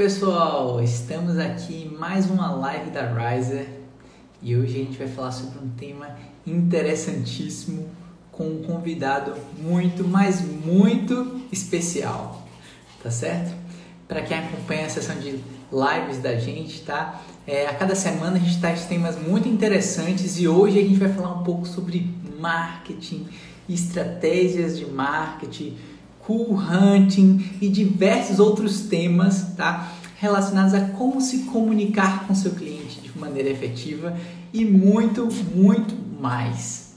Pessoal, estamos aqui em mais uma live da Riser e hoje a gente vai falar sobre um tema interessantíssimo com um convidado muito, mas muito especial, tá certo? Para quem acompanha a sessão de lives da gente, tá? É, a cada semana a gente traz temas muito interessantes e hoje a gente vai falar um pouco sobre marketing, estratégias de marketing, cool hunting e diversos outros temas, tá? Relacionados a como se comunicar com seu cliente de maneira efetiva e muito, muito mais.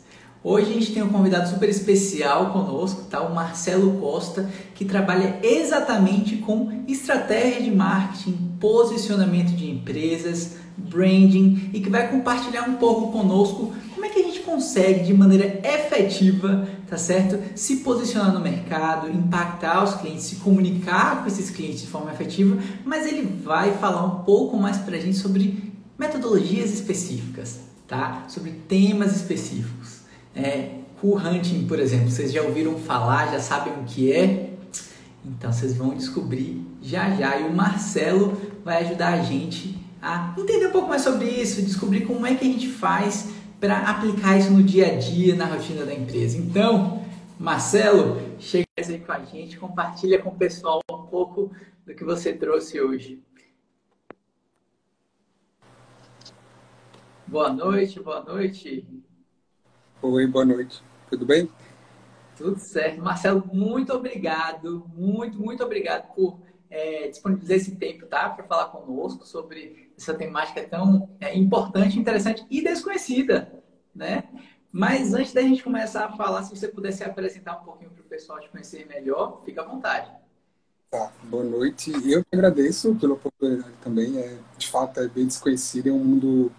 Hoje a gente tem um convidado super especial conosco, tá? O Marcelo Costa, que trabalha exatamente com estratégia de marketing, posicionamento de empresas, branding e que vai compartilhar um pouco conosco consegue de maneira efetiva, tá certo? Se posicionar no mercado, impactar os clientes, se comunicar com esses clientes de forma efetiva, mas ele vai falar um pouco mais pra gente sobre metodologias específicas, tá? Sobre temas específicos. É, hunting, por exemplo, vocês já ouviram falar, já sabem o que é? Então vocês vão descobrir já já e o Marcelo vai ajudar a gente a entender um pouco mais sobre isso, descobrir como é que a gente faz para aplicar isso no dia a dia, na rotina da empresa. Então, Marcelo, chega aí com a gente, compartilha com o pessoal um pouco do que você trouxe hoje. Boa noite, boa noite. Oi, boa noite. Tudo bem? Tudo certo. Marcelo, muito obrigado, muito, muito obrigado por é, disponibilizar esse tempo, tá? Para falar conosco sobre essa temática tão é, importante, interessante e desconhecida, né? Mas antes da gente começar a falar, se você pudesse apresentar um pouquinho para o pessoal te conhecer melhor, fica à vontade. Tá, boa noite. Eu agradeço pela oportunidade também. É, de fato, é bem desconhecido, é um mundo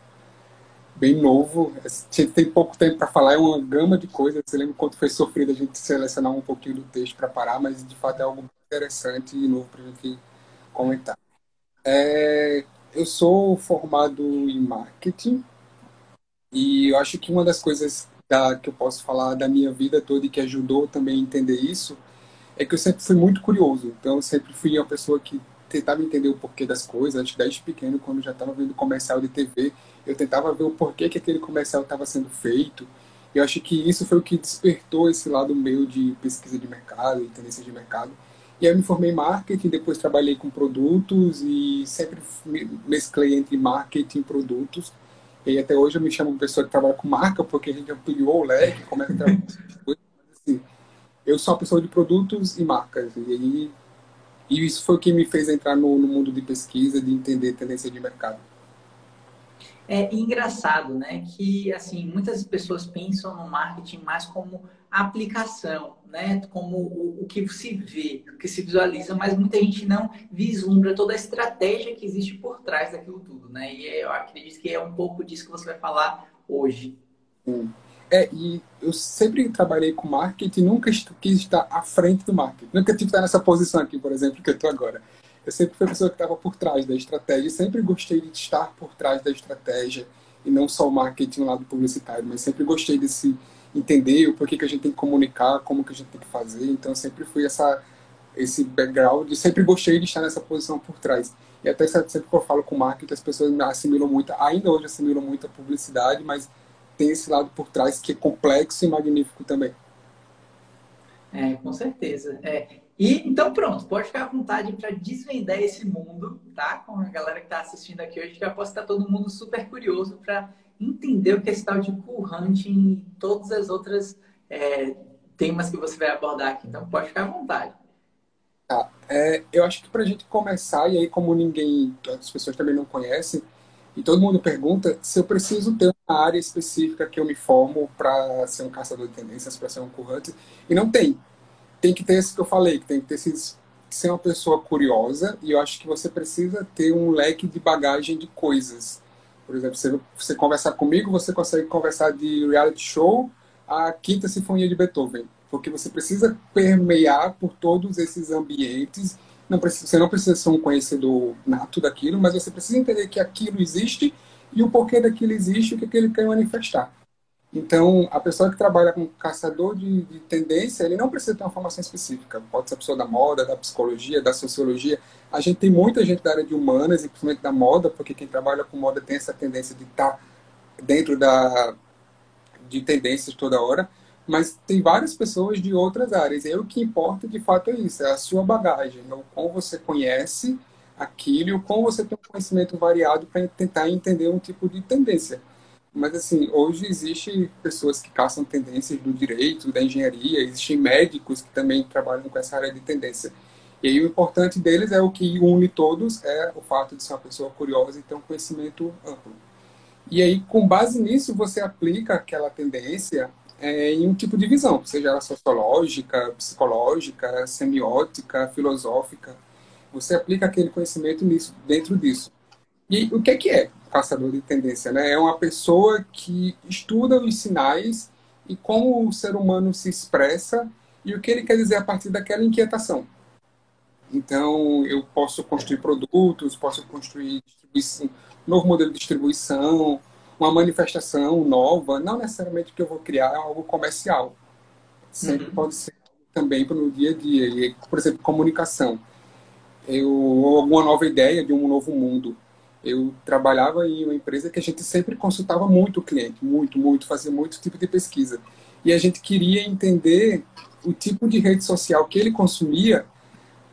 bem novo. Gente tem pouco tempo para falar, é uma gama de coisas. Você lembra quanto foi sofrido a gente selecionar um pouquinho do texto para parar, mas de fato é algo interessante e novo para a gente comentar. É, eu sou formado em marketing e eu acho que uma das coisas da, que eu posso falar da minha vida toda e que ajudou também a entender isso é que eu sempre fui muito curioso. Então, eu sempre fui uma pessoa que tentava entender o porquê das coisas. Antes, desde pequeno, quando já estava vendo comercial de TV, eu tentava ver o porquê que aquele comercial estava sendo feito. Eu acho que isso foi o que despertou esse lado meu de pesquisa de mercado e tendência de mercado. E eu me formei em marketing, depois trabalhei com produtos e sempre mesclei entre marketing e produtos. E até hoje eu me chamo pessoa que trabalha com marca, porque a gente ampliou o leque, é que trabalha com assim, Eu sou uma pessoa de produtos e marcas. E, aí, e isso foi o que me fez entrar no, no mundo de pesquisa, de entender tendência de mercado. É engraçado, né? Que assim muitas pessoas pensam no marketing mais como aplicação, né? Como o, o, que se vê, o que se visualiza, mas muita gente não vislumbra toda a estratégia que existe por trás daquilo tudo, né? E eu acredito que é um pouco disso que você vai falar hoje. É, e eu sempre trabalhei com marketing, nunca quis estar à frente do marketing. Nunca tive que estar nessa posição aqui, por exemplo, que eu estou agora. Eu sempre fui a pessoa que estava por trás da estratégia. Sempre gostei de estar por trás da estratégia e não só o marketing no lado publicitário, mas sempre gostei desse entender o porquê que a gente tem que comunicar, como que a gente tem que fazer. Então sempre fui essa esse background e sempre gostei de estar nessa posição por trás. E até sempre que eu falo com marketing, as pessoas assimilam muito, ainda hoje assimilam muito a publicidade, mas tem esse lado por trás que é complexo e magnífico também. É, com certeza. É, e então pronto, pode ficar à vontade para desvendar esse mundo, tá? Com a galera que está assistindo aqui hoje, que eu posso estar todo mundo super curioso para entender o que é esse tal de cool hunting e todas as outras é, temas que você vai abordar aqui. Então pode ficar à vontade. Tá. É, eu acho que para a gente começar, e aí como ninguém, as pessoas também não conhecem, e todo mundo pergunta se eu preciso ter uma área específica que eu me formo para ser um caçador de tendências, para ser um cool hunter, e não tem tem que ter isso que eu falei, que tem que ter esses, ser uma pessoa curiosa e eu acho que você precisa ter um leque de bagagem de coisas. Por exemplo, você, você conversar comigo, você consegue conversar de reality show à Quinta Sinfonia de Beethoven, porque você precisa permear por todos esses ambientes. Não precisa, você não precisa ser um conhecedor nato daquilo, mas você precisa entender que aquilo existe e o porquê daquilo existe o que, que ele quer manifestar. Então, a pessoa que trabalha com caçador de, de, tendência, ele não precisa ter uma formação específica. Pode ser a pessoa da moda, da psicologia, da sociologia. A gente tem muita gente da área de humanas, e principalmente da moda, porque quem trabalha com moda tem essa tendência de estar dentro da, de tendências toda hora. Mas tem várias pessoas de outras áreas. E o que importa, de fato, é isso. É a sua bagagem. É o como você conhece aquilo e o como você tem um conhecimento variado para tentar entender um tipo de tendência. Mas, assim, hoje existe pessoas que caçam tendências do direito, da engenharia, existem médicos que também trabalham com essa área de tendência. E aí o importante deles é o que une todos, é o fato de ser uma pessoa curiosa e ter um conhecimento amplo. E aí, com base nisso, você aplica aquela tendência é, em um tipo de visão, seja ela sociológica, psicológica, semiótica, filosófica. Você aplica aquele conhecimento nisso, dentro disso. E o que é que é caçador de tendência? Né? É uma pessoa que estuda os sinais e como o ser humano se expressa e o que ele quer dizer a partir daquela inquietação. Então, eu posso construir produtos, posso construir um novo modelo de distribuição, uma manifestação nova, não necessariamente que eu vou criar algo comercial. Sempre uhum. pode ser também para o dia a dia. E, por exemplo, comunicação. Eu, alguma nova ideia de um novo mundo eu trabalhava em uma empresa que a gente sempre consultava muito o cliente, muito, muito, fazia muito tipo de pesquisa. E a gente queria entender o tipo de rede social que ele consumia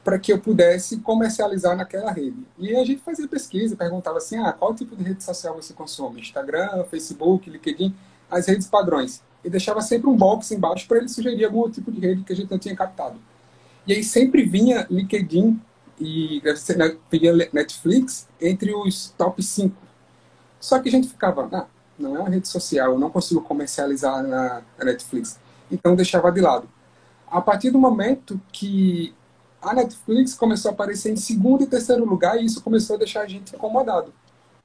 para que eu pudesse comercializar naquela rede. E a gente fazia pesquisa, perguntava assim, ah, qual tipo de rede social você consome? Instagram, Facebook, LinkedIn, as redes padrões. E deixava sempre um box embaixo para ele sugerir algum tipo de rede que a gente não tinha captado. E aí sempre vinha LinkedIn e via Netflix entre os top 5. Só que a gente ficava, ah, não é uma rede social, eu não consigo comercializar na Netflix. Então deixava de lado. A partir do momento que a Netflix começou a aparecer em segundo e terceiro lugar, e isso começou a deixar a gente incomodado.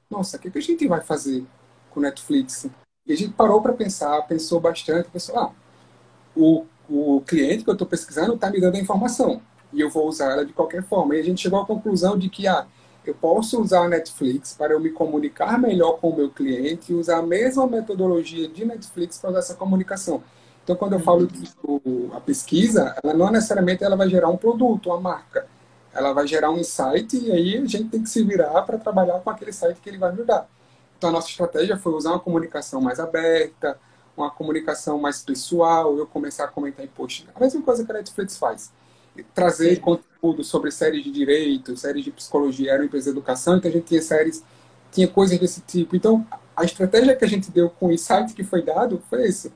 Nossa, o que, a gente vai fazer com Netflix? E a gente parou para pensar, pensou bastante, pensou, ah, o, o cliente que eu estou pesquisando está me dando a informação e eu vou usar ela de qualquer forma. E a gente chegou à conclusão de que ah, eu posso usar a Netflix para eu me comunicar melhor com o meu cliente e usar a mesma metodologia de Netflix para essa comunicação. Então, quando eu falo que a pesquisa, ela não necessariamente ela vai gerar um produto, uma marca. Ela vai gerar um insight e aí a gente tem que se virar para trabalhar com aquele site que ele vai ajudar. Então, a nossa estratégia foi usar uma comunicação mais aberta, uma comunicação mais pessoal, eu começar a comentar em post. A mesma coisa que a Netflix faz trazer Sim. conteúdo sobre séries de direito, séries de psicologia, era uma empresa de educação, então a gente tinha séries, tinha coisas desse tipo. Então, a estratégia que a gente deu com o insight que foi dado foi esse.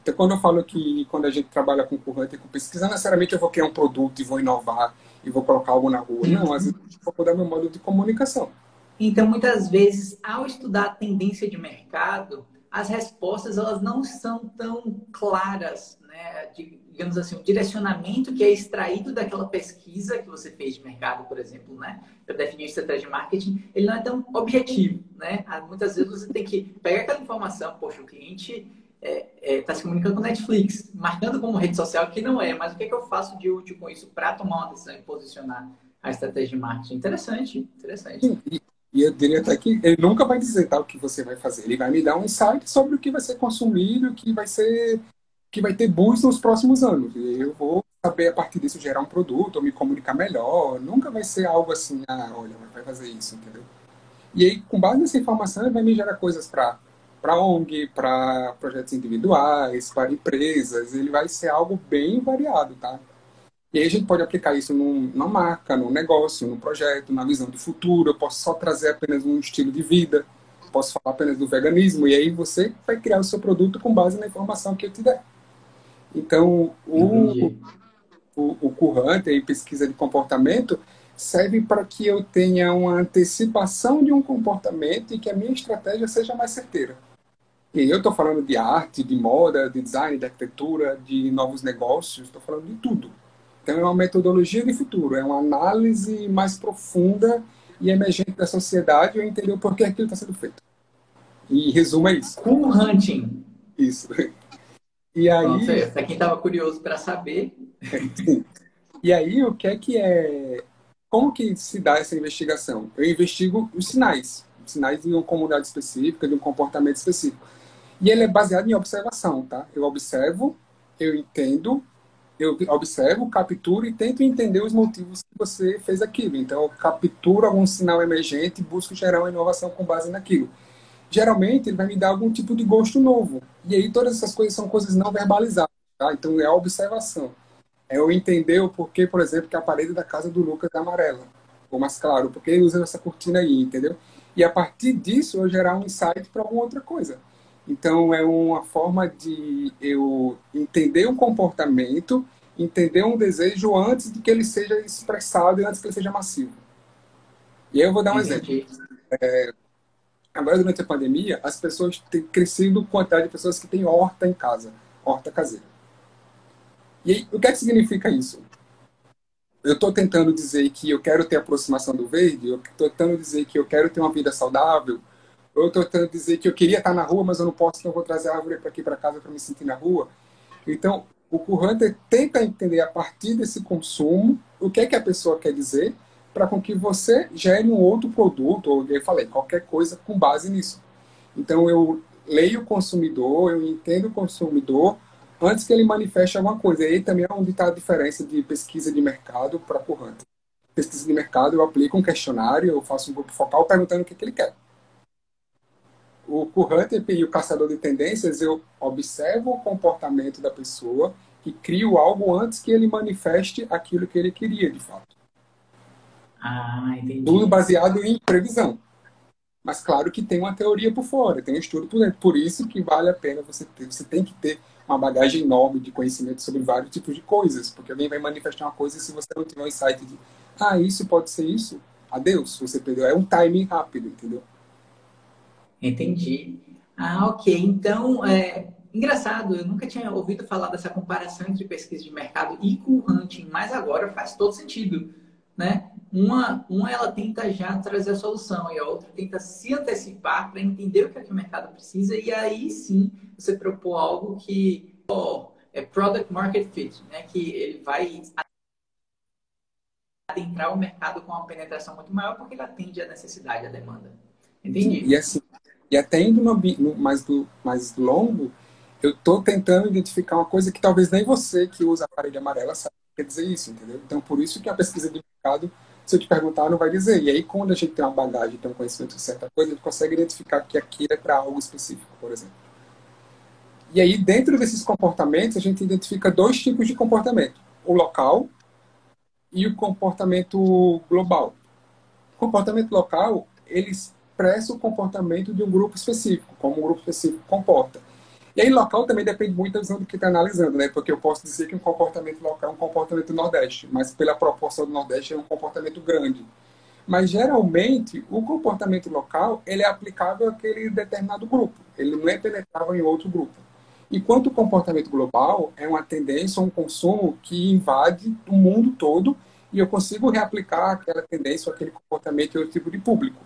Então, quando eu falo que quando a gente trabalha com corrente e com pesquisa, não necessariamente eu vou criar um produto e vou inovar e vou colocar algo na rua. Não, às vezes eu vou mudar meu modo de comunicação. Então, muitas vezes, ao estudar a tendência de mercado, as respostas elas não são tão claras, né? De, digamos assim, o direcionamento que é extraído daquela pesquisa que você fez de mercado, por exemplo, né? Para definir estratégia de marketing, ele não é tão objetivo, né? Ah, muitas vezes você tem que pegar aquela informação, poxa, o cliente está é, é, tá se comunicando com Netflix, marcando como rede social que não é, mas o que, é que eu faço de útil com isso para tomar uma decisão e posicionar a estratégia de marketing? Interessante, interessante. E, eu diria até que ele nunca vai dizer tal o que você vai fazer. Ele vai me dar um insight sobre o que vai ser consumido, o que vai ser que vai ter boost nos próximos anos. E eu vou saber, a partir disso, gerar um produto ou me comunicar melhor. Nunca vai ser algo assim, ah, olha, vai fazer isso, entendeu? E aí, com base nessa informação, ele vai me gerar coisas para para ONG, para projetos individuais, para empresas. Ele vai ser algo bem variado, tá? E aí a gente pode aplicar isso num, numa marca, num negócio, num projeto, na visão de futuro. Eu posso só trazer apenas um estilo de vida, posso falar apenas do veganismo, e aí você vai criar o seu produto com base na informação que eu te der. Então, o, o, o Currante, em pesquisa de comportamento, serve para que eu tenha uma antecipação de um comportamento e que a minha estratégia seja mais certeira. E eu estou falando de arte, de moda, de design, de arquitetura, de novos negócios, estou falando de tudo. Então, é uma metodologia de futuro, é uma análise mais profunda e emergente da sociedade e eu entender o porquê aquilo está sendo feito. E resumo é isso. Cool Hunting. Isso. E aí. para quem estava curioso para saber. e aí, o que é que é. Como que se dá essa investigação? Eu investigo os sinais, os sinais de uma comunidade específica, de um comportamento específico. E ele é baseado em observação, tá? Eu observo, eu entendo, eu observo, capturo e tento entender os motivos que você fez aquilo. Então, eu capturo algum sinal emergente e busco gerar uma inovação com base naquilo. Geralmente, ele vai me dar algum tipo de gosto novo. E aí, todas essas coisas são coisas não verbalizadas. Tá? Então, é a observação. É eu entender o porquê, por exemplo, que a parede da casa do Lucas é amarela. Ou mais claro, porque ele usa essa cortina aí, entendeu? E a partir disso, eu gerar um insight para alguma outra coisa. Então, é uma forma de eu entender um comportamento, entender um desejo antes de que ele seja expressado e antes que ele seja massivo. E aí eu vou dar um Entendi. exemplo. É, agora, durante a pandemia, as pessoas têm crescido quantidade de pessoas que têm horta em casa, horta caseira. E aí, o que é que significa isso? Eu estou tentando dizer que eu quero ter aproximação do verde, eu estou tentando dizer que eu quero ter uma vida saudável, eu estou tentando dizer que eu queria estar na rua, mas eu não posso, então vou trazer a árvore para aqui para casa para me sentir na rua. Então, o Hunter tenta entender a partir desse consumo o que é que a pessoa quer dizer para com que você gere um outro produto, ou eu falei, qualquer coisa com base nisso. Então, eu leio o consumidor, eu entendo o consumidor antes que ele manifeste alguma coisa. E aí também é onde está a diferença de pesquisa de mercado para Hunter. Pesquisa de mercado, eu aplico um questionário, eu faço um grupo focal perguntando o que, que ele quer o Hunter e o caçador de tendências, eu observo o comportamento da pessoa e crio algo antes que ele manifeste aquilo que ele queria, de fato. Ah, entendi. Tudo baseado em previsão. Mas claro que tem uma teoria por fora, tem um estudo por dentro. Por isso que vale a pena você ter. Você tem que ter uma bagagem enorme de conhecimento sobre vários tipos de coisas, porque alguém vai manifestar uma coisa e se você não tiver um insight de, ah, isso pode ser isso, adeus, você perdeu. É um timing rápido, entendeu? Entendi. Ah, ok. Então, é, engraçado, eu nunca tinha ouvido falar dessa comparação entre pesquisa de mercado e cool hunting, mas agora faz todo sentido, né? Uma, uma ela tenta já trazer a solução e a outra tenta se antecipar para entender o que, é que o mercado precisa e aí sim você propor algo que oh, é product market fit, né? Que ele vai adentrar o mercado com uma penetração muito maior porque ele atende a necessidade, a demanda. Entendi. E assim, e até indo mais, do, mais longo, eu estou tentando identificar uma coisa que talvez nem você que usa a parede amarela sabe quer dizer isso, entendeu? Então, por isso que a pesquisa de mercado, se eu te perguntar, não vai dizer. E aí, quando a gente tem uma bagagem, tem um conhecimento de certa coisa, a gente consegue identificar que aquilo é para algo específico, por exemplo. E aí, dentro desses comportamentos, a gente identifica dois tipos de comportamento: o local e o comportamento global. O comportamento local, eles expressa o comportamento de um grupo específico, como um grupo específico comporta. E aí, local também depende muito da visão do que está analisando, né? Porque eu posso dizer que um comportamento local é um comportamento do Nordeste, mas pela proporção do Nordeste é um comportamento grande. Mas, geralmente, o comportamento local ele é aplicável àquele determinado grupo. Ele não é penetrável em outro grupo. Enquanto o comportamento global é uma tendência, um consumo que invade o mundo todo e eu consigo reaplicar aquela tendência aquele comportamento em outro tipo de público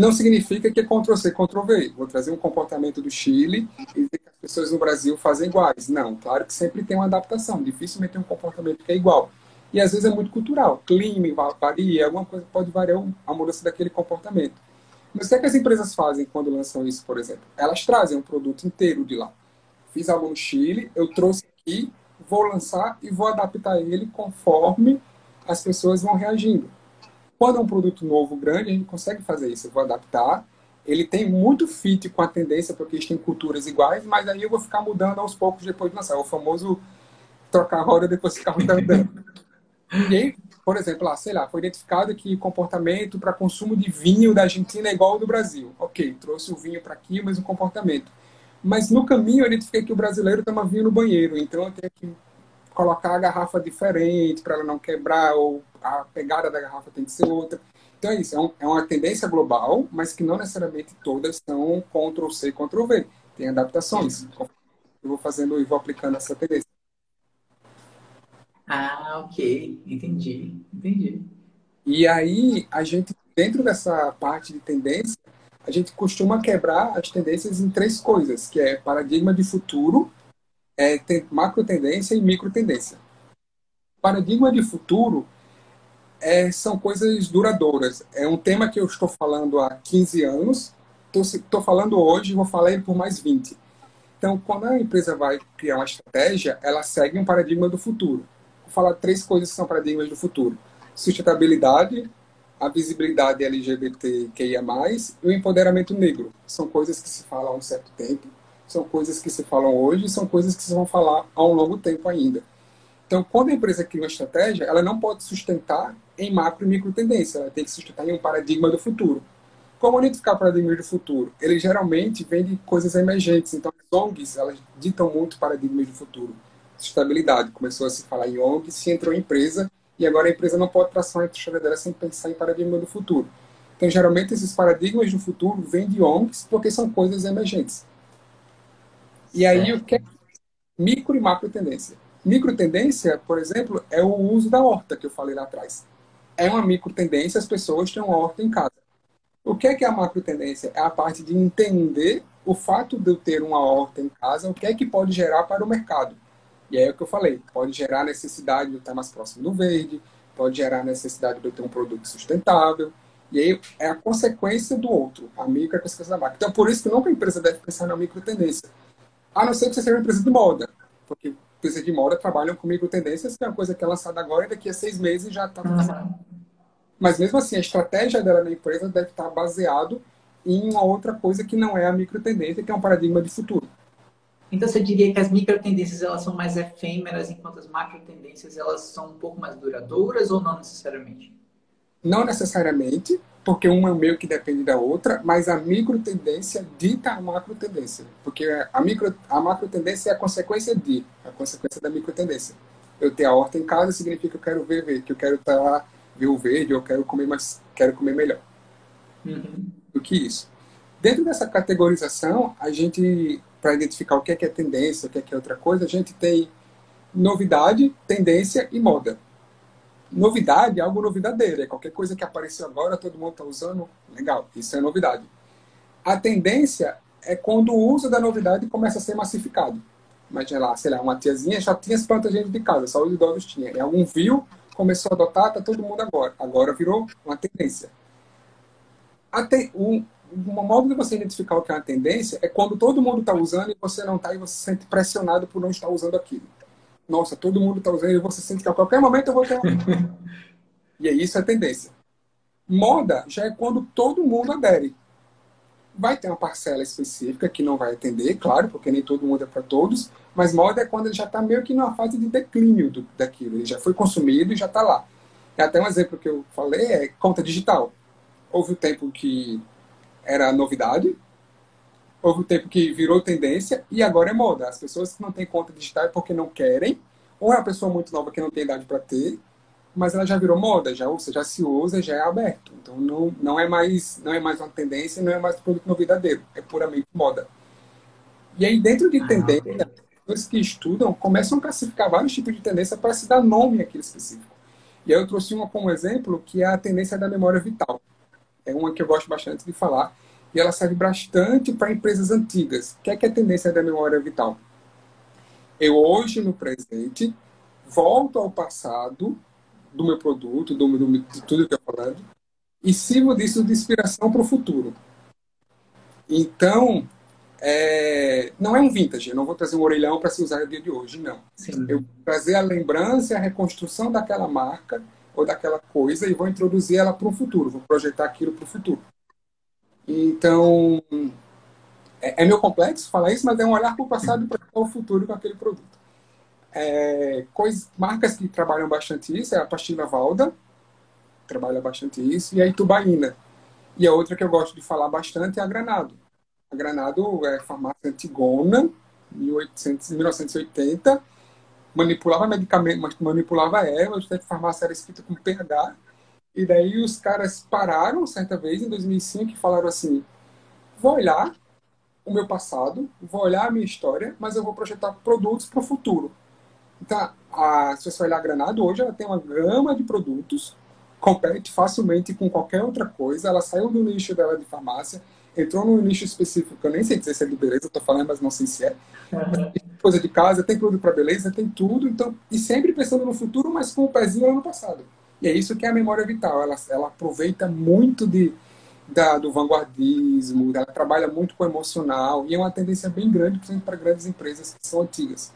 não significa que é Ctrl-C, Ctrl-V. Vou trazer um comportamento do Chile e dizer que as pessoas no Brasil fazem iguais. Não, claro que sempre tem uma adaptação. Dificilmente tem um comportamento que é igual. E às vezes é muito cultural. Clima varia, alguma coisa pode variar a mudança daquele comportamento. Mas o que, é que as empresas fazem quando lançam isso, por exemplo? Elas trazem um produto inteiro de lá. Fiz algo no Chile, eu trouxe aqui, vou lançar e vou adaptar ele conforme as pessoas vão reagindo. Quando é um produto novo, grande, a gente consegue fazer isso. Eu vou adaptar. Ele tem muito fit com a tendência, porque eles têm culturas iguais, mas aí eu vou ficar mudando aos poucos depois de lançar. O famoso trocar a roda depois ficar mudando. e aí, por exemplo, lá, sei lá, foi identificado que comportamento para consumo de vinho da Argentina é igual ao do Brasil. Ok, trouxe o vinho para aqui, mas o comportamento. Mas no caminho eu identifiquei que o brasileiro toma vinho no banheiro, então eu tenho que colocar a garrafa diferente para ela não quebrar, ou a pegada da garrafa tem que ser outra. Então é isso, é, um, é uma tendência global, mas que não necessariamente todas são Ctrl-C, Ctrl-V. Tem adaptações. Eu vou fazendo e vou aplicando essa tendência. Ah, ok. Entendi. Entendi. E aí, a gente, dentro dessa parte de tendência, a gente costuma quebrar as tendências em três coisas, que é paradigma de futuro, é, macro tendência e micro tendência. Paradigma de futuro é, são coisas duradouras. É um tema que eu estou falando há 15 anos estou falando hoje, vou falar ele por mais 20. Então, quando a empresa vai criar uma estratégia, ela segue um paradigma do futuro. Vou falar três coisas que são paradigmas do futuro: sustentabilidade, a visibilidade LGBTQIA+, e o empoderamento negro. São coisas que se falam há um certo tempo, são coisas que se falam hoje, são coisas que se vão falar há um longo tempo ainda. Então, quando a empresa cria uma estratégia, ela não pode sustentar em macro e micro tendência, ela tem que sustentar em um paradigma do futuro. Como identificar o paradigma do futuro? Ele geralmente vem de coisas emergentes, então as ONGs, elas ditam muito paradigmas do futuro. Sustentabilidade, começou a se falar em ONG, se entrou em empresa, e agora a empresa não pode traçar uma história dela sem pensar em paradigma do futuro. Então, geralmente, esses paradigmas do futuro vêm de ONGs porque são coisas emergentes. E aí, o que é micro e macro tendência? Micro tendência, por exemplo, é o uso da horta que eu falei lá atrás. É uma micro tendência, as pessoas têm uma horta em casa. O que é, que é a macro tendência? É a parte de entender o fato de eu ter uma horta em casa, o que é que pode gerar para o mercado. E aí é o que eu falei, pode gerar necessidade de eu estar mais próximo do verde, pode gerar necessidade de eu ter um produto sustentável, e aí é a consequência do outro, a micro é a consequência da macro. Então, por isso que nunca a empresa deve pensar na micro tendência. A não ser que você seja uma empresa de moda, porque empresas de moda trabalham com micro-tendências, que é uma coisa que é lançada agora e daqui a seis meses já está uhum. Mas mesmo assim, a estratégia dela na empresa deve estar baseado em uma outra coisa que não é a micro-tendência, que é um paradigma de futuro. Então você diria que as micro-tendências elas são mais efêmeras, enquanto as macro-tendências elas são um pouco mais duradouras ou não necessariamente? Não necessariamente, porque uma meio que depende da outra, mas a micro tendência dita a macro tendência, porque a micro a macro tendência é a consequência de, a consequência da micro tendência. Eu ter a horta em casa significa que eu quero ver, ver que eu quero estar o verde, eu quero comer mais, quero comer melhor. Uhum. Do que isso. Dentro dessa categorização, a gente para identificar o que é, que é tendência, o que é, que é outra coisa, a gente tem novidade, tendência e moda novidade é algo novidadeiro. É qualquer coisa que apareceu agora, todo mundo está usando, legal, isso é novidade. A tendência é quando o uso da novidade começa a ser massificado. Imagina lá, sei lá, uma tiazinha já tinha as plantas dentro de casa, só os idosos tinham. E algum viu, começou a adotar, tá todo mundo agora. Agora virou uma tendência. Até um, um modo de você identificar o que é uma tendência é quando todo mundo está usando e você não está e você se sente pressionado por não estar usando aquilo nossa, todo mundo está usando e você sente que a qualquer momento eu vou ter uma... E aí isso é tendência. Moda já é quando todo mundo adere. Vai ter uma parcela específica que não vai atender, claro, porque nem todo mundo é para todos, mas moda é quando ele já está meio que numa fase de declínio do, daquilo. Ele já foi consumido e já está lá. E até um exemplo que eu falei é conta digital. Houve o tempo que era novidade, houve um tempo que virou tendência e agora é moda. As pessoas que não têm conta digital é porque não querem, ou é uma pessoa muito nova que não tem idade para ter, mas ela já virou moda, já, seja, já se usa, já é aberto. Então não, não é mais não é mais uma tendência, não é mais um produto novidadeiro, é puramente moda. E aí dentro de ah, tendência, pessoas que estudam começam a classificar vários tipos de tendência para se dar nome àquele específico. E aí eu trouxe uma como exemplo que é a tendência da memória vital. É uma que eu gosto bastante de falar, e ela serve bastante para empresas antigas. O que é, que é a tendência da memória vital? Eu hoje, no presente, volto ao passado do meu produto, do, do, de tudo que eu falando, e sirvo disso de inspiração para o futuro. Então, é, não é um vintage, eu não vou trazer um orelhão para se usar no dia de hoje, não. Sim. Eu vou trazer a lembrança e a reconstrução daquela marca ou daquela coisa e vou introduzir ela para o futuro, vou projetar aquilo para o futuro. Então, é, é meio complexo falar isso, mas é um olhar para o passado e para o futuro com aquele produto. É, coisas, marcas que trabalham bastante isso é a Pastilha Valda, trabalha bastante isso, e a Itubaína. E a outra que eu gosto de falar bastante é a Granado. A Granado é farmácia antigona, 1800, 1980, manipulava medicamentos, manipulava ervas, a farmácia era escrita com pH, e daí os caras pararam certa vez, em 2005, e falaram assim: vou olhar o meu passado, vou olhar a minha história, mas eu vou projetar produtos para o futuro. Então, a, se você olhar a Granado, hoje ela tem uma gama de produtos, compete facilmente com qualquer outra coisa. Ela saiu do nicho dela de farmácia, entrou num nicho específico, que eu nem sei dizer se é de beleza, estou falando, mas não sei se é. Uhum. Tem coisa de casa, tem produto para beleza, tem tudo. Então, e sempre pensando no futuro, mas com o pezinho lá no passado. E é isso que é a memória vital. Ela, ela aproveita muito de, da, do vanguardismo, ela trabalha muito com o emocional, e é uma tendência bem grande, principalmente para grandes empresas que são antigas.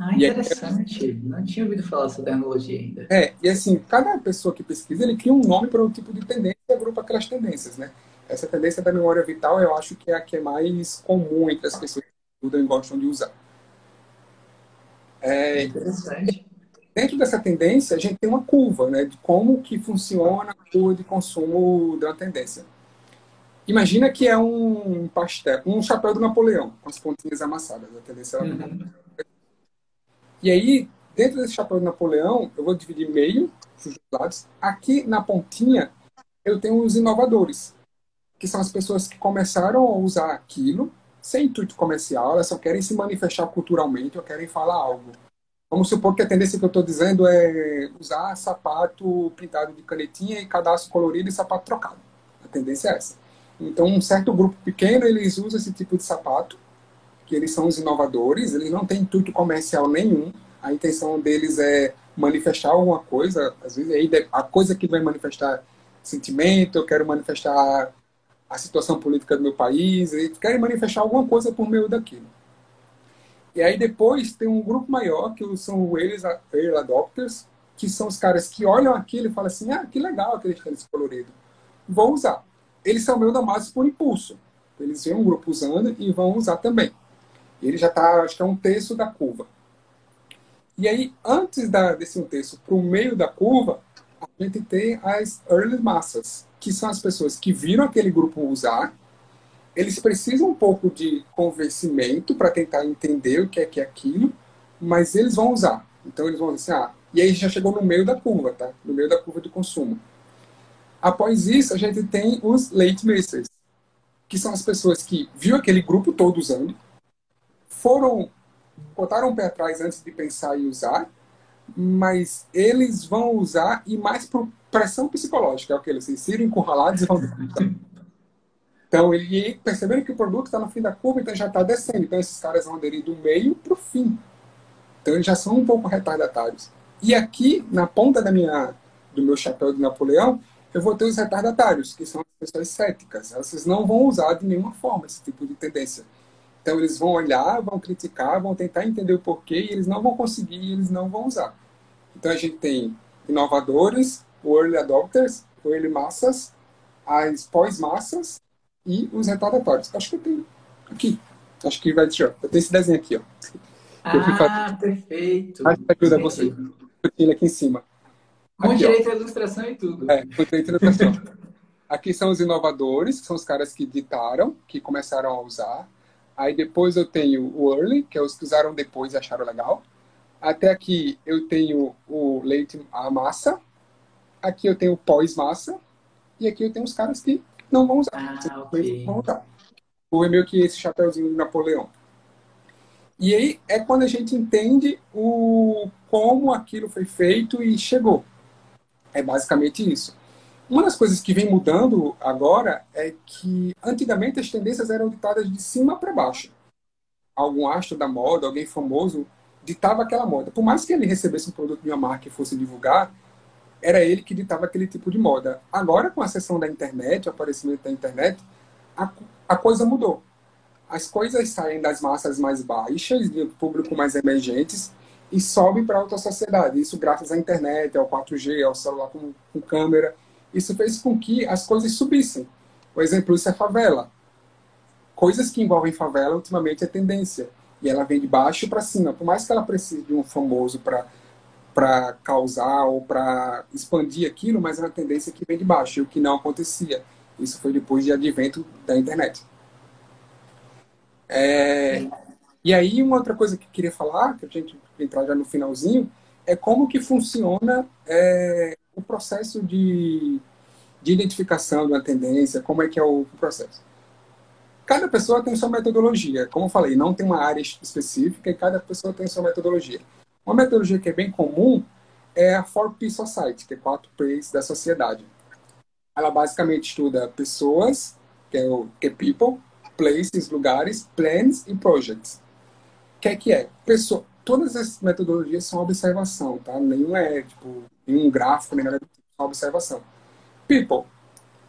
Ah, interessante. Não tinha ouvido falar dessa tecnologia ainda. É, e assim, cada pessoa que pesquisa, ele cria um nome para um tipo de tendência e agrupa aquelas tendências, né? Essa tendência da memória vital, eu acho que é a que é mais comum entre as pessoas que estudam e gostam de usar. É, interessante. Dentro dessa tendência, a gente tem uma curva, né? De como que funciona a curva de consumo da tendência. Imagina que é um pastel, um chapéu do Napoleão, com as pontinhas amassadas. A tendência é. E aí, dentro desse chapéu de Napoleão, eu vou dividir meio, os lados. Aqui na pontinha, eu tenho os inovadores, que são as pessoas que começaram a usar aquilo sem intuito comercial, elas só querem se manifestar culturalmente ou querem falar algo. Vamos supor que a tendência que eu estou dizendo é usar sapato pintado de canetinha e cadastro colorido e sapato trocado. A tendência é essa. Então, um certo grupo pequeno, eles usam esse tipo de sapato que eles são os inovadores, eles não têm intuito comercial nenhum, a intenção deles é manifestar alguma coisa, às vezes a coisa que vai manifestar sentimento, eu quero manifestar a situação política do meu país, eles querem manifestar alguma coisa por meio daquilo. E aí depois tem um grupo maior, que são eles early adopters, que são os caras que olham aquilo e falam assim, ah, que legal aquele tênis colorido, vou usar. Eles são meio da massa por impulso. Eles veem um grupo usando e vão usar também. Ele já está, acho que é um terço da curva. E aí, antes da, desse um terço para o meio da curva, a gente tem as early massas, que são as pessoas que viram aquele grupo usar, eles precisam um pouco de convencimento para tentar entender o que é que é aquilo, mas eles vão usar. Então eles vão dizer assim, ah, e aí já chegou no meio da curva, tá? No meio da curva do consumo. Após isso, a gente tem os late missers, que são as pessoas que viu aquele grupo todo usando, foram botaram o pé atrás antes de pensar em usar, mas eles vão usar e mais por pressão psicológica, é o que eles se encurralados e vão Então, ele percebendo que o produto está no fim da curva, então já está descendo. Então, esses caras vão aderir do meio para o fim. Então, eles já são um pouco retardatários. E aqui, na ponta da minha, do meu chapéu de Napoleão, eu vou ter os retardatários, que são as pessoas céticas. Elas não vão usar de nenhuma forma esse tipo de tendência. Então eles vão olhar, vão criticar, vão tentar entender o porquê e eles não vão conseguir e eles não vão usar. Então a gente tem inovadores, early adopters, early massas, as pós-massas e os retardatórios. Acho que eu tenho aqui. Acho que vai deixar. Eu tenho esse desenho aqui, ó. Ah, perfeito. Acho que ajuda você. Tenho aqui em cima. Com direito à ilustração e tudo. É, com direito à ilustração. aqui são os inovadores, que são os caras que ditaram, que começaram a usar. Aí depois eu tenho o early, que é os que usaram depois e acharam legal. Até aqui eu tenho o leite a massa. Aqui eu tenho o pós-massa. E aqui eu tenho os caras que não vão usar. Ah, okay. vão usar. O é meio que esse chapéuzinho de Napoleão. E aí é quando a gente entende o como aquilo foi feito e chegou. É basicamente isso. Uma das coisas que vem mudando agora é que antigamente as tendências eram ditadas de cima para baixo. Algum astro da moda, alguém famoso, ditava aquela moda. Por mais que ele recebesse um produto de uma marca e fosse divulgar, era ele que ditava aquele tipo de moda. Agora, com a seção da internet, o aparecimento da internet, a, a coisa mudou. As coisas saem das massas mais baixas, do público mais emergentes, e sobem para a alta sociedade. Isso graças à internet, ao 4G, ao celular com, com câmera isso fez com que as coisas subissem. Por exemplo, isso é favela. Coisas que envolvem favela, ultimamente, é tendência. E ela vem de baixo para cima. Por mais que ela precise de um famoso para causar ou para expandir aquilo, mas é uma tendência que vem de baixo, o que não acontecia. Isso foi depois de advento da internet. É, e aí, uma outra coisa que eu queria falar, que a gente entrar já no finalzinho, é como que funciona é, o processo de, de identificação de uma tendência, como é que é o processo. Cada pessoa tem sua metodologia. Como eu falei, não tem uma área específica e cada pessoa tem sua metodologia. Uma metodologia que é bem comum é a 4P Society, que é 4 P's da sociedade. Ela basicamente estuda pessoas, que é, o, que é people, places, lugares, plans e projects. O que é que é? Pessoa, todas as metodologias são observação, tá? Nenhum é, tipo, nenhum gráfico, tipo, só observação. People.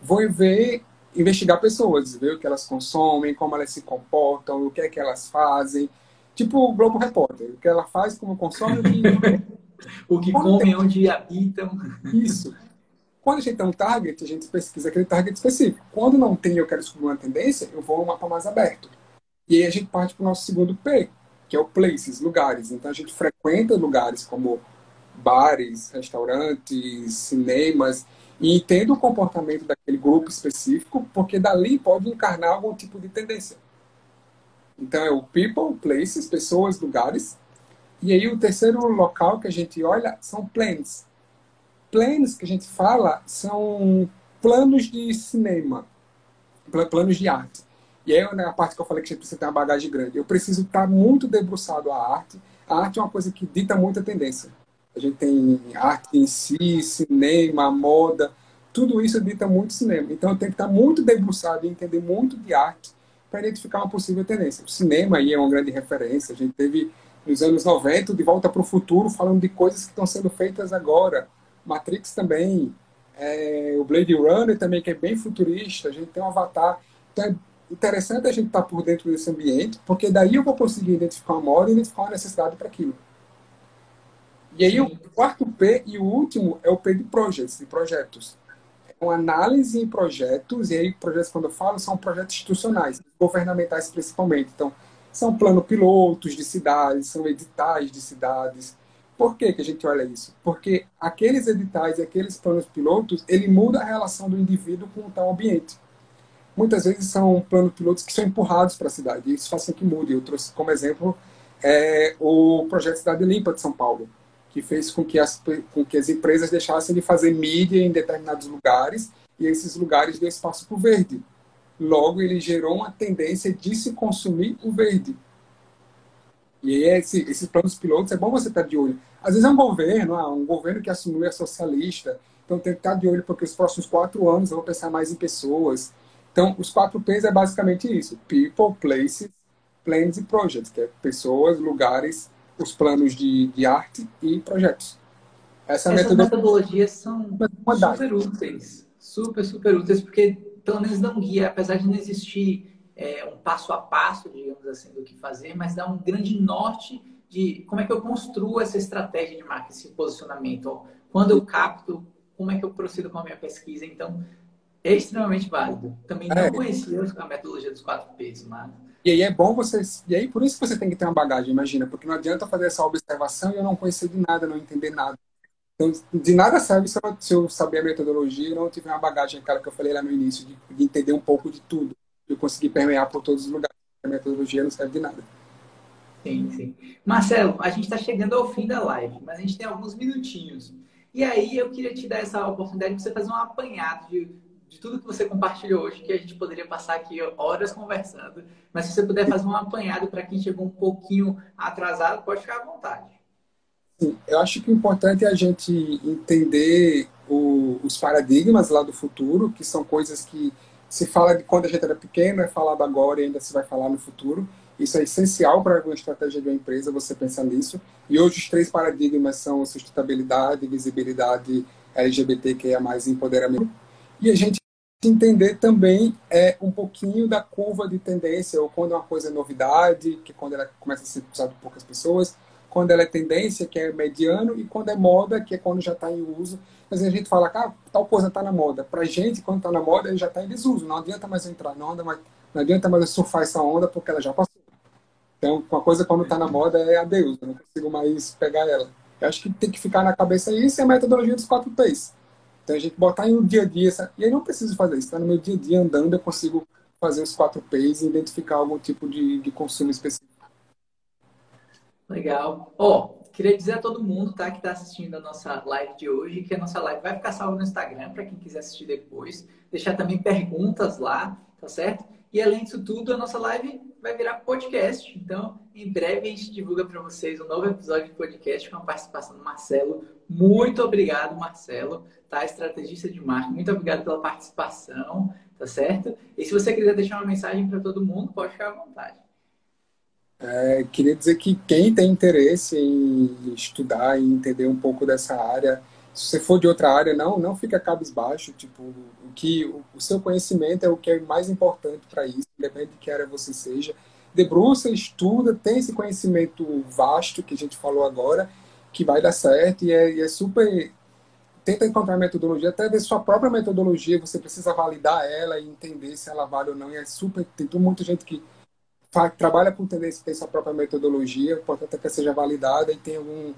vou ver, investigar pessoas, ver o que elas consomem, como elas se comportam, o que é que elas fazem. Tipo o Globo Repórter, o que ela faz, como consome, o que, o que comem, onde habitam. Isso. Quando a gente tem um target, a gente pesquisa aquele target específico. Quando não tem eu quero descobrir uma tendência, eu vou a um mapa mais aberto. E aí a gente parte para o nosso segundo P, que é o places, lugares. Então a gente frequenta lugares como bares, restaurantes, cinemas, e entende o comportamento daquele grupo específico, porque dali pode encarnar algum tipo de tendência. Então é o people, places, pessoas, lugares. E aí o terceiro local que a gente olha são plans. Plans que a gente fala são planos de cinema, planos de arte. E aí é a parte que eu falei que a gente precisa ter uma bagagem grande. Eu preciso estar muito debruçado à arte. A arte é uma coisa que dita muita tendência. A gente tem arte em si, cinema, moda, tudo isso dita muito cinema. Então eu tenho que estar muito debruçado e entender muito de arte para identificar uma possível tendência. O cinema aí é uma grande referência. A gente teve nos anos 90 De Volta para o Futuro falando de coisas que estão sendo feitas agora. Matrix também, é, o Blade Runner também, que é bem futurista. A gente tem um Avatar. Então é interessante a gente estar por dentro desse ambiente, porque daí eu vou conseguir identificar uma moda e identificar uma necessidade para aquilo. E aí, o quarto P e o último é o P de projects, de projetos. É uma análise em projetos, e aí, projetos, quando eu falo, são projetos institucionais, governamentais principalmente. Então, são plano pilotos de cidades, são editais de cidades. Por que, que a gente olha isso? Porque aqueles editais e aqueles planos pilotos, ele muda a relação do indivíduo com o tal ambiente. Muitas vezes são planos pilotos que são empurrados para a cidade, e isso faz com que mude. Eu trouxe como exemplo é, o projeto Cidade Limpa de São Paulo que fez com que as, com que as empresas deixassem de fazer mídia em determinados lugares e esses lugares deu espaço para o verde. Logo, ele gerou uma tendência de se consumir o verde. E esse, esses planos pilotos é bom você estar de olho. Às vezes é um governo, ah, um governo que assumiu é socialista, então tem que estar de olho porque os próximos quatro anos eu vou pensar mais em pessoas. Então, os quatro P's é basicamente isso: people, places, plans e projects, que é pessoas, lugares os planos de, de arte e projetos. Essa Essas metodologia... metodologias são super úteis, super, super úteis, porque pelo menos dão guia, apesar de não existir é, um passo a passo, digamos assim, do que fazer, mas dá um grande norte de como é que eu construo essa estratégia de marketing, esse posicionamento. Quando eu capto, como é que eu procedo com a minha pesquisa. Então, é extremamente válido. Também não é. conhecia a metodologia dos quatro P's, mas e aí é bom você. E aí por isso que você tem que ter uma bagagem, imagina, porque não adianta fazer essa observação e eu não conhecer de nada, não entender nada. Então, de nada serve se eu, se eu saber a metodologia e não tiver uma bagagem, aquela que eu falei lá no início, de, de entender um pouco de tudo, de conseguir permear por todos os lugares. A metodologia não serve de nada. Sim, sim. Marcelo, a gente está chegando ao fim da live, mas a gente tem alguns minutinhos. E aí eu queria te dar essa oportunidade de você fazer um apanhado de de tudo que você compartilhou hoje, que a gente poderia passar aqui horas conversando. Mas se você puder fazer um apanhado para quem chegou um pouquinho atrasado, pode ficar à vontade. Sim, eu acho que o importante é a gente entender o, os paradigmas lá do futuro, que são coisas que se fala de quando a gente era pequeno, é falado agora e ainda se vai falar no futuro. Isso é essencial para a estratégia de uma empresa, você pensar nisso. E hoje os três paradigmas são sustentabilidade, visibilidade, LGBTQIA+, empoderamento. E a gente entender também é um pouquinho da curva de tendência, ou quando uma coisa é novidade, que quando ela começa a ser usada por poucas pessoas, quando ela é tendência, que é mediano, e quando é moda, que é quando já está em uso. Mas a gente fala, que ah, tal coisa está na moda. Para gente, quando está na moda, ele já está em desuso. Não adianta mais entrar na onda, mais, não adianta mais surfar essa onda, porque ela já passou. Então, uma coisa quando está na moda é adeus, eu não consigo mais pegar ela. Eu acho que tem que ficar na cabeça isso e a metodologia dos quatro P's. Então a gente botar em um dia a dia, e aí não preciso fazer isso, tá? no meu dia a dia andando eu consigo fazer os quatro P's e identificar algum tipo de, de consumo específico. Legal. Ó, oh, queria dizer a todo mundo, tá, que está assistindo a nossa live de hoje, que a nossa live vai ficar salva no Instagram para quem quiser assistir depois. Deixar também perguntas lá, tá certo? E além disso tudo, a nossa live vai virar podcast. Então, em breve a gente divulga para vocês um novo episódio de podcast com a participação do Marcelo. Muito obrigado, Marcelo, tá? Estrategista de marketing. Muito obrigado pela participação, tá certo? E se você quiser deixar uma mensagem para todo mundo, pode ficar à vontade. É, queria dizer que quem tem interesse em estudar e entender um pouco dessa área Se você for de outra área, não, não fica cabisbaixo. Tipo, o que o, o seu conhecimento é o que é mais importante para isso, independente de que área você seja. Debruça, estuda, tem esse conhecimento vasto que a gente falou agora, que vai dar certo e é, e é super tenta encontrar metodologia, até ver sua própria metodologia, você precisa validar ela e entender se ela vale ou não. E é super. Tem muita gente que trabalha com tendência tem sua própria metodologia, importante é que seja validada e tenha algum,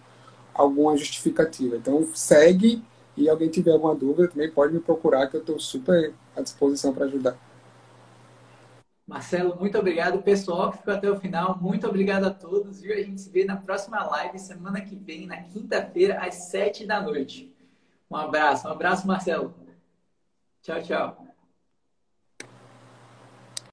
alguma justificativa. Então, segue e alguém tiver alguma dúvida também pode me procurar, que eu estou super à disposição para ajudar. Marcelo, muito obrigado. Pessoal que ficou até o final, muito obrigado a todos. Viu? A gente se vê na próxima live, semana que vem, na quinta-feira, às sete da noite. Um abraço, um abraço, Marcelo. Tchau, tchau.